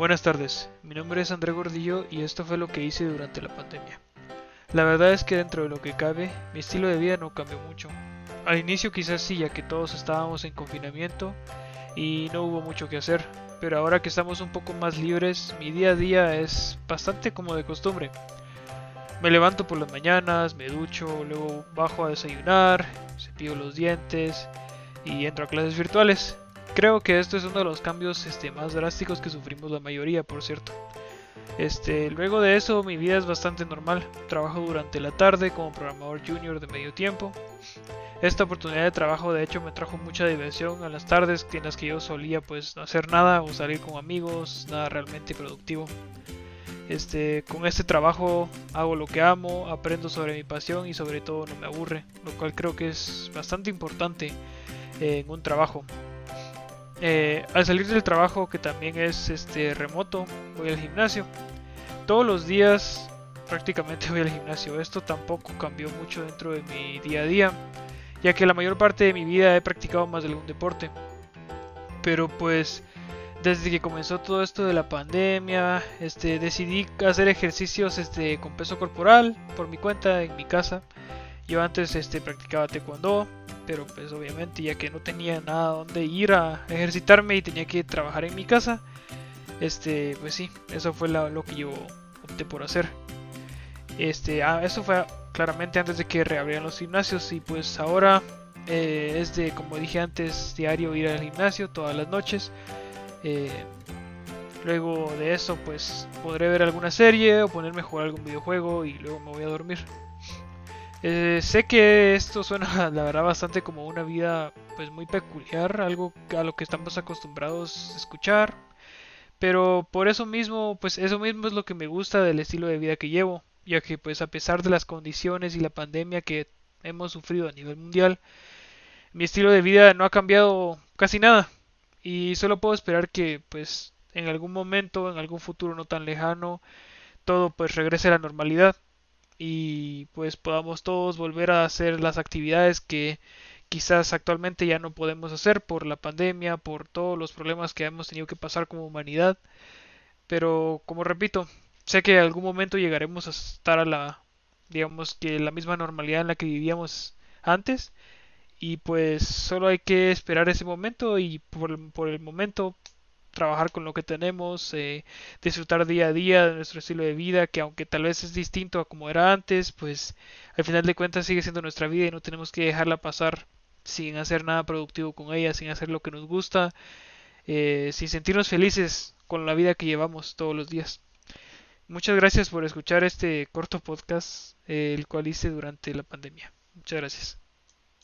Buenas tardes, mi nombre es André Gordillo y esto fue lo que hice durante la pandemia. La verdad es que dentro de lo que cabe, mi estilo de vida no cambió mucho. Al inicio quizás sí, ya que todos estábamos en confinamiento y no hubo mucho que hacer, pero ahora que estamos un poco más libres, mi día a día es bastante como de costumbre. Me levanto por las mañanas, me ducho, luego bajo a desayunar, cepillo los dientes y entro a clases virtuales. Creo que esto es uno de los cambios este, más drásticos que sufrimos la mayoría, por cierto. Este, luego de eso mi vida es bastante normal. Trabajo durante la tarde como programador junior de medio tiempo. Esta oportunidad de trabajo de hecho me trajo mucha diversión a las tardes en las que yo solía pues no hacer nada o salir con amigos, nada realmente productivo. Este, con este trabajo hago lo que amo, aprendo sobre mi pasión y sobre todo no me aburre, lo cual creo que es bastante importante en un trabajo. Eh, al salir del trabajo, que también es este remoto, voy al gimnasio. Todos los días prácticamente voy al gimnasio. Esto tampoco cambió mucho dentro de mi día a día, ya que la mayor parte de mi vida he practicado más de algún deporte. Pero pues desde que comenzó todo esto de la pandemia, este decidí hacer ejercicios este con peso corporal por mi cuenta en mi casa. Yo antes este practicaba taekwondo, pero pues obviamente ya que no tenía nada donde ir a ejercitarme y tenía que trabajar en mi casa, este, pues sí, eso fue lo que yo opté por hacer. Este, ah, eso fue claramente antes de que reabrieran los gimnasios y pues ahora eh, es de, como dije antes, diario ir al gimnasio todas las noches. Eh, luego de eso pues podré ver alguna serie o ponerme a jugar algún videojuego y luego me voy a dormir. Eh, sé que esto suena, la verdad, bastante como una vida pues muy peculiar, algo a lo que estamos acostumbrados a escuchar, pero por eso mismo, pues eso mismo es lo que me gusta del estilo de vida que llevo, ya que pues a pesar de las condiciones y la pandemia que hemos sufrido a nivel mundial, mi estilo de vida no ha cambiado casi nada. Y solo puedo esperar que pues en algún momento, en algún futuro no tan lejano, todo pues regrese a la normalidad y pues podamos todos volver a hacer las actividades que quizás actualmente ya no podemos hacer por la pandemia, por todos los problemas que hemos tenido que pasar como humanidad. Pero como repito, sé que en algún momento llegaremos a estar a la digamos que la misma normalidad en la que vivíamos antes y pues solo hay que esperar ese momento y por, por el momento trabajar con lo que tenemos, eh, disfrutar día a día de nuestro estilo de vida, que aunque tal vez es distinto a como era antes, pues al final de cuentas sigue siendo nuestra vida y no tenemos que dejarla pasar sin hacer nada productivo con ella, sin hacer lo que nos gusta, eh, sin sentirnos felices con la vida que llevamos todos los días. Muchas gracias por escuchar este corto podcast, eh, el cual hice durante la pandemia. Muchas gracias.